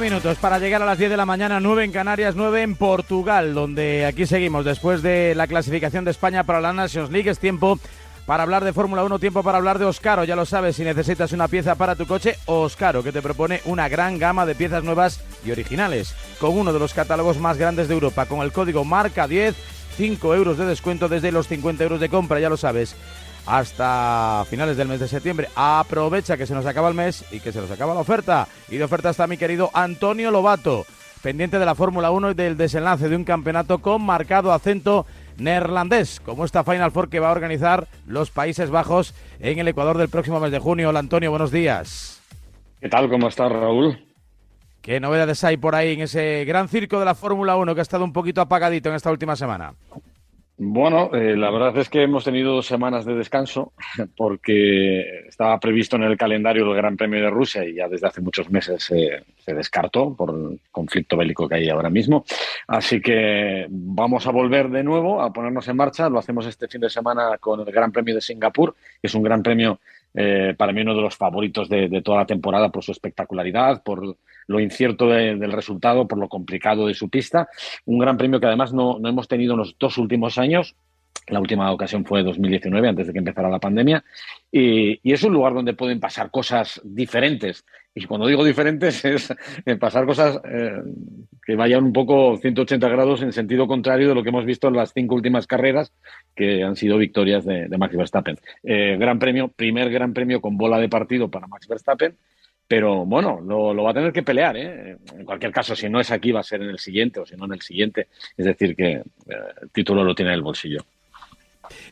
minutos para llegar a las 10 de la mañana, 9 en Canarias, 9 en Portugal, donde aquí seguimos después de la clasificación de España para la Nations League. Es tiempo para hablar de Fórmula 1, tiempo para hablar de Oscaro. Ya lo sabes, si necesitas una pieza para tu coche, Oscaro, que te propone una gran gama de piezas nuevas y originales, con uno de los catálogos más grandes de Europa, con el código marca 10, 5 euros de descuento desde los 50 euros de compra, ya lo sabes hasta finales del mes de septiembre. Aprovecha que se nos acaba el mes y que se nos acaba la oferta. Y de oferta está mi querido Antonio Lobato, pendiente de la Fórmula 1 y del desenlace de un campeonato con marcado acento neerlandés, como esta Final Four que va a organizar los Países Bajos en el Ecuador del próximo mes de junio. Hola Antonio, buenos días. ¿Qué tal? ¿Cómo estás, Raúl? ¿Qué novedades hay por ahí en ese gran circo de la Fórmula 1 que ha estado un poquito apagadito en esta última semana? Bueno, eh, la verdad es que hemos tenido dos semanas de descanso porque estaba previsto en el calendario el Gran Premio de Rusia y ya desde hace muchos meses se descartó por el conflicto bélico que hay ahora mismo. Así que vamos a volver de nuevo a ponernos en marcha. Lo hacemos este fin de semana con el Gran Premio de Singapur, que es un gran premio eh, para mí uno de los favoritos de, toda la temporada por su espectacularidad, por lo incierto del resultado, por lo complicado de su pista. Un gran premio que además no, no hemos tenido en los dos últimos años. La última ocasión fue 2019, antes de que empezara la pandemia. Y, y, es un lugar donde pueden pasar cosas diferentes. Y cuando digo diferentes es pasar cosas eh, que vayan un poco 180 grados en sentido contrario de lo que hemos visto en las cinco últimas carreras, que han sido victorias de, de Max Verstappen. Eh, gran premio, primer gran premio con bola de partido para Max Verstappen pero bueno, lo, va a tener que pelear. ¿eh? En cualquier caso, si no es aquí, va a ser en el siguiente o si no en el siguiente. Es decir, que eh, el título lo tiene en el bolsillo.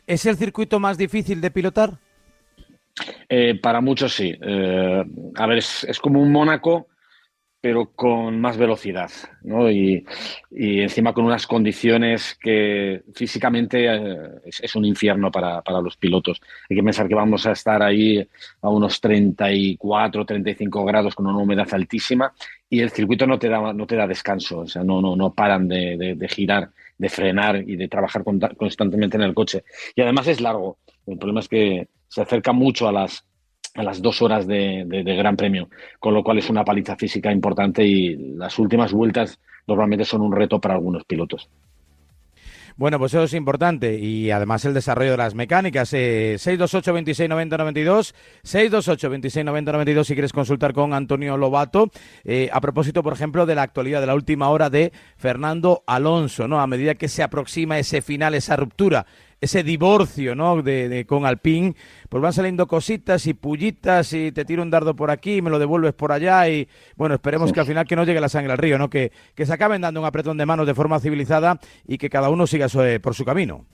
¿Es el circuito más difícil de pilotar? Eh, para muchos sí. a ver, es, es, como un Mónaco pero con más velocidad, ¿no? Y, encima con unas condiciones que físicamente eh, es, un infierno para, los pilotos. Hay que pensar que vamos a estar ahí a unos 34, 35 grados con una humedad altísima y el circuito no te da, no te da descanso, o sea, no, no, no paran de, girar, de frenar y de trabajar constantemente en el coche. Y además es largo. El problema es que se acerca mucho a las a las dos horas de, Gran Premio, con lo cual es una paliza física importante y las últimas vueltas normalmente son un reto para algunos pilotos. Bueno, pues eso es importante y además el desarrollo de las mecánicas. Eh, 628 26 90 92, 628 26 90 92 si quieres consultar con Antonio Lobato. Eh, a propósito, por ejemplo, de la actualidad de la última hora de Fernando Alonso, ¿no? A medida que se aproxima ese final, esa ruptura ese divorcio, ¿no? De, con Alpine, pues van saliendo cositas y pullitas y te tiro un dardo por aquí y me lo devuelves por allá y bueno, esperemos que al final que no llegue la sangre al río, ¿no? Que, que se acaben dando un apretón de manos de forma civilizada y que cada uno siga por su camino.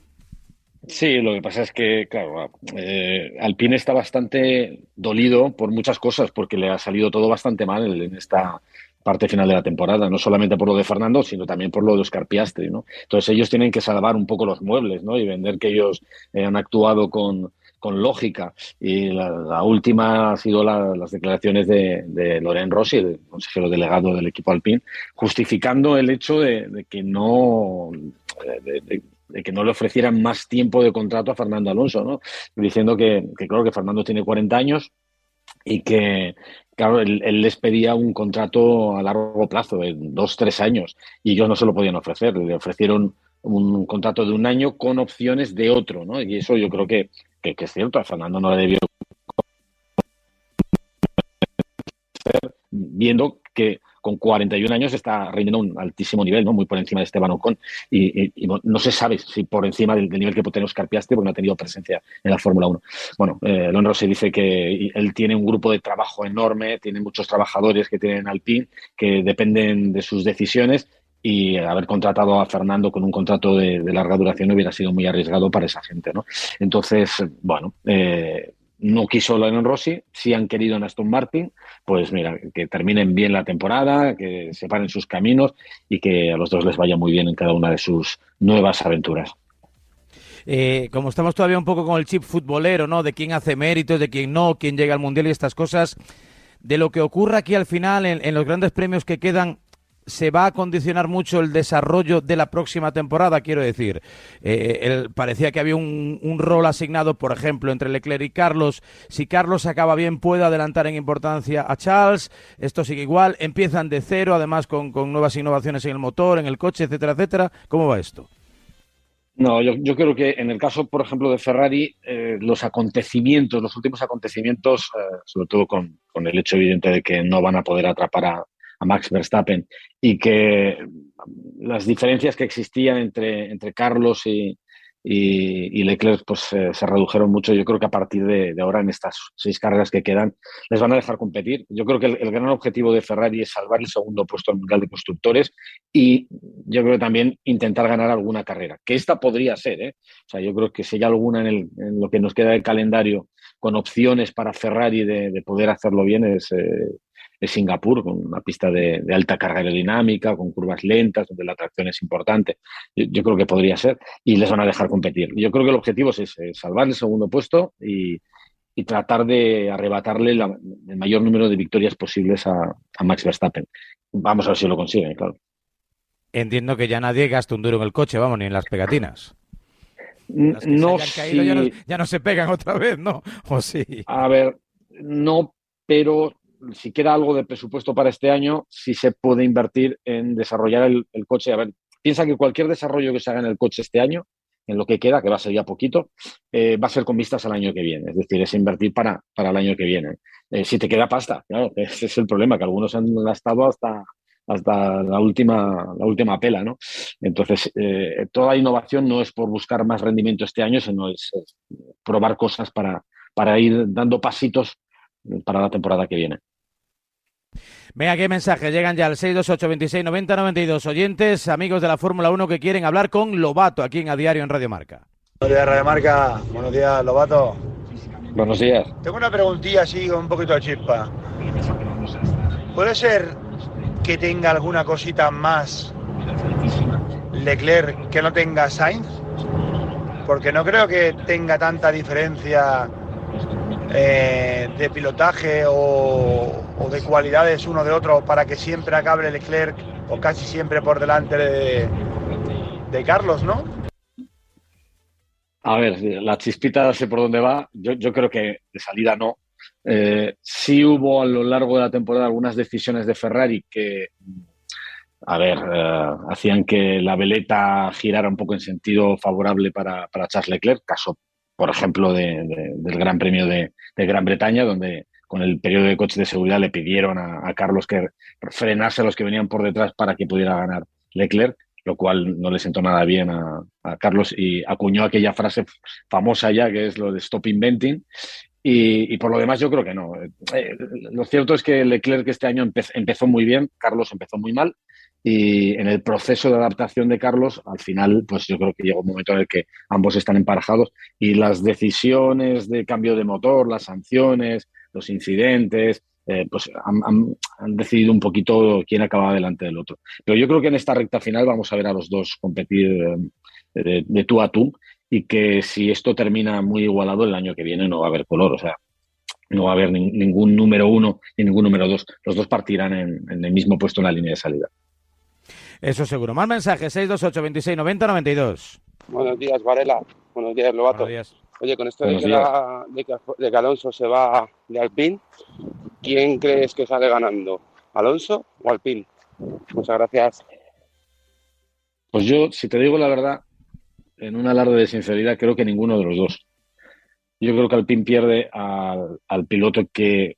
Sí, lo que pasa es que, claro, eh, Alpine está bastante dolido por muchas cosas, porque le ha salido todo bastante mal en esta, parte final de la temporada, no solamente por lo de Fernando, sino también por lo de Oscar Piastri, ¿no? Entonces ellos tienen que salvar un poco los muebles, ¿no? Y vender que ellos eh, han actuado con, con lógica. Y la, última ha sido las declaraciones de, de Loren Rossi, el consejero delegado del equipo Alpine, justificando el hecho de, que no de, que no le ofrecieran más tiempo de contrato a Fernando Alonso, ¿no? Diciendo que, que claro que Fernando tiene 40 años y que, Claro, él, les pedía un contrato a largo plazo, de dos, tres años, y ellos no se lo podían ofrecer. Le ofrecieron un contrato de un año con opciones de otro, ¿no? Y eso yo creo que, que, que es cierto. A Fernando no le debió viendo que con 41 años está rindiendo un altísimo nivel, ¿no? muy por encima de Esteban Ocon. Y, no, se sabe si por encima del, nivel que puede tener Oscar porque no ha tenido presencia en la Fórmula 1. Bueno, eh, se dice que él tiene un grupo de trabajo enorme, tiene muchos trabajadores que tienen Alpine, que dependen de sus decisiones y haber contratado a Fernando con un contrato de, larga duración hubiera sido muy arriesgado para esa gente, ¿no? Entonces, bueno, eh, no quiso Lennon Rossi, si han querido en Aston Martin, pues mira, que terminen bien la temporada, que separen sus caminos y que a los dos les vaya muy bien en cada una de sus nuevas aventuras. Eh, como estamos todavía un poco con el chip futbolero, ¿no? De quién hace méritos, de quién no, quién llega al Mundial y estas cosas, de lo que ocurra aquí al final en, los grandes premios que quedan, se va a condicionar mucho el desarrollo de la próxima temporada, quiero decir. Eh, parecía que había un, rol asignado, por ejemplo, entre Leclerc y Carlos. Si Carlos acaba bien, puede adelantar en importancia a Charles. Esto sigue igual. Empiezan de cero, además con, nuevas innovaciones en el motor, en el coche, etcétera, etcétera. ¿Cómo va esto? No, yo, creo que en el caso, por ejemplo, de Ferrari, eh, los acontecimientos, los últimos acontecimientos, eh, sobre todo con, con, el hecho evidente de que no van a poder atrapar a, a Max Verstappen y que las diferencias que existían entre, entre Carlos y, Leclerc pues eh, se redujeron mucho. Yo creo que a partir de, ahora, en estas seis carreras que quedan, les van a dejar competir. Yo creo que el, gran objetivo de Ferrari es salvar el segundo puesto al Mundial de Constructores y yo creo también intentar ganar alguna carrera, que esta podría ser. ¿eh? O sea, yo creo que si hay alguna en, el, lo que nos queda de calendario con opciones para Ferrari de, poder hacerlo bien es, eh, de Singapur, con una pista de, alta carga aerodinámica, con curvas lentas, donde la tracción es importante. Yo, creo que podría ser y les van a dejar competir. Yo creo que el objetivo es, salvar el segundo puesto y, tratar de arrebatarle el mayor número de victorias posibles a, Max Verstappen. Vamos a ver si lo consiguen, claro. Entiendo que ya nadie gasta un duro en el coche, vamos, ni en las pegatinas. no, ya, no, se pegan otra vez, ¿no? ¿O sí? A ver, no, pero si queda algo de presupuesto para este año, si se puede invertir en desarrollar el, coche. A ver, piensa que cualquier desarrollo que se haga en el coche este año, en lo que queda, que va a ser ya poquito, eh, va a ser con vistas al año que viene. Es decir, es invertir para, para el año que viene. Eh, si te queda pasta, claro, ese es el problema, que algunos han gastado hasta, hasta la última, la última pela, ¿no? Entonces, eh, toda innovación no es por buscar más rendimiento este año, sino es, es probar cosas para, para ir dando pasitos para la temporada que viene. Venga, qué mensaje. Llegan ya al 628 26 90 92 oyentes, amigos de la Fórmula 1 que quieren hablar con Lobato aquí en A Diario en Radio Marca. Buenos días, Radio Marca. Buenos días, Lobato. Buenos días. Tengo una preguntilla así con un poquito de chispa. ¿Puede ser que tenga alguna cosita más Leclerc que no tenga Sainz? Porque no creo que tenga tanta diferencia eh, de pilotaje o, de cualidades uno de otro para que siempre acabe Leclerc o casi siempre por delante de, Carlos, ¿no? A ver, la chispita sé por dónde va. Yo, creo que de salida no. Eh, sí hubo a lo largo de la temporada algunas decisiones de Ferrari que, a ver, eh, hacían que la veleta girara un poco en sentido favorable para, para Charles Leclerc, caso por ejemplo, del Gran Premio de, Gran Bretaña, donde con el periodo de coche de seguridad le pidieron a, Carlos que frenase a los que venían por detrás para que pudiera ganar Leclerc, lo cual no le sentó nada bien a, Carlos y acuñó aquella frase famosa ya que es lo de stop inventing. Y, por lo demás yo creo que no. Eh, lo cierto es que Leclerc este año empezó muy bien, Carlos empezó muy mal y en el proceso de adaptación de Carlos, al final, pues yo creo que llegó un momento en el que ambos están emparejados y las decisiones de cambio de motor, las sanciones, los incidentes, eh, pues han, decidido un poquito quién acaba delante del otro. Pero yo creo que en esta recta final vamos a ver a los dos competir eh, de, tú a tú y que si esto termina muy igualado el año que viene no va a haber color. O sea, no va a haber ningún número uno ni ningún número dos. Los dos partirán en el mismo puesto en la línea de salida. Eso seguro. Más mensajes, 628 26 90 92. Buenos días, Varela. Buenos días, Lobato. Buenos días. Oye, con esto de que, Alonso se va de Alpine, ¿quién crees que sale ganando? ¿Alonso o Alpine? Muchas gracias. Pues yo, si te digo la verdad, en un alarde de sinceridad, creo que ninguno de los dos. Yo creo que Alpine pierde al, al piloto que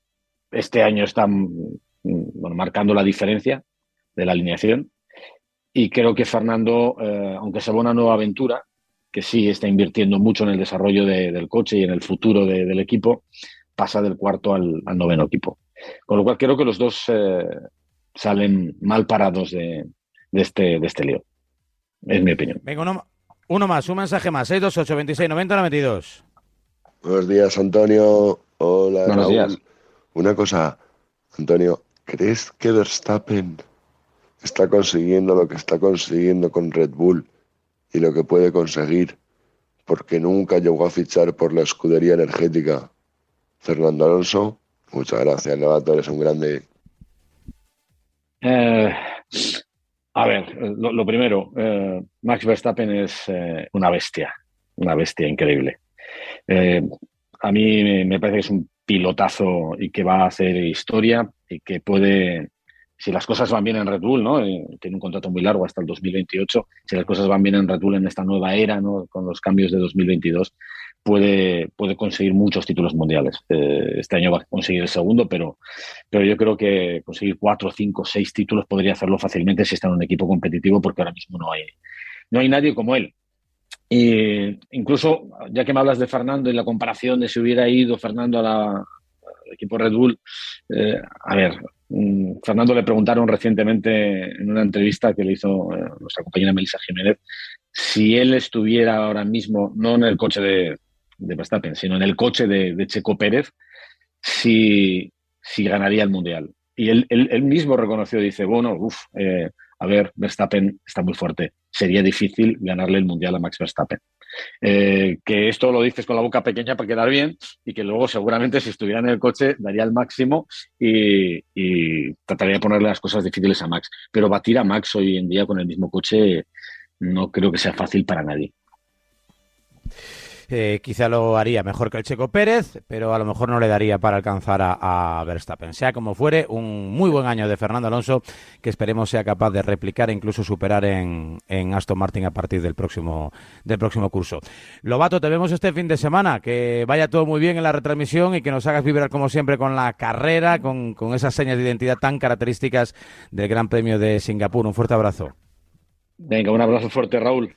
este año está mm, bueno, marcando la diferencia de la alineación y creo que Fernando, eh, aunque se va una nueva aventura, que sí está invirtiendo mucho en el desarrollo del coche y en el futuro del equipo, pasa del cuarto al, noveno equipo. Con lo cual creo que los dos eh, salen mal parados de, este, de este lío. Es mi opinión. Venga, uno, más, un mensaje más. 628 26 90 92. Buenos días, Antonio. Hola, Buenos días. Una cosa, Antonio, ¿crees que Verstappen está consiguiendo lo que está consiguiendo con Red Bull y lo que puede conseguir, porque nunca llegó a fichar por la escudería energética. Fernando Alonso, muchas gracias, Novato, eres un grande. Eh, A ver, lo, primero, eh, Max Verstappen es eh, una bestia, una bestia increíble. Eh, a mí me parece que es un pilotazo y que va a hacer historia y que puede, si las cosas van bien en Red Bull, ¿no? tiene un contrato muy largo hasta el 2028, si las cosas van bien en Red Bull en esta nueva era, ¿no? Con los cambios de 2022, puede, puede conseguir muchos títulos mundiales. Eh, este año va a conseguir el segundo, pero, pero yo creo que conseguir cuatro, cinco, seis títulos podría hacerlo fácilmente si está en un equipo competitivo, porque ahora mismo no hay, no hay nadie como él. Y incluso, ya que me hablas de Fernando y la comparación de si hubiera ido Fernando al equipo Red Bull, eh, a ver, mm, Fernando le preguntaron recientemente en una entrevista que le hizo eh, nuestra compañera Melissa Jiménez si él estuviera ahora mismo, no en el coche de, de Verstappen, sino en el coche de, Checo Pérez, si, si, ganaría el Mundial. Y él, mismo reconoció, dice, bueno, uff, eh, a ver, Verstappen está muy fuerte, sería difícil ganarle el Mundial a Max Verstappen. Eh, que esto lo dices con la boca pequeña para quedar bien y que luego seguramente si estuviera en el coche daría el máximo y, y, trataría de ponerle las cosas difíciles a Max. Pero batir a Max hoy en día con el mismo coche no creo que sea fácil para nadie. Eh, quizá lo haría mejor que el Checo Pérez, pero a lo mejor no le daría para alcanzar a, Verstappen. Sea como fuere, un muy buen año de Fernando Alonso que esperemos sea capaz de replicar e incluso superar en, Aston Martin a partir del próximo, del próximo curso. Lobato, te vemos este fin de semana. Que vaya todo muy bien en la retransmisión y que nos hagas vibrar como siempre con la carrera, con, con esas señas de identidad tan características del Gran Premio de Singapur. Un fuerte abrazo. Venga, un abrazo fuerte, Raúl.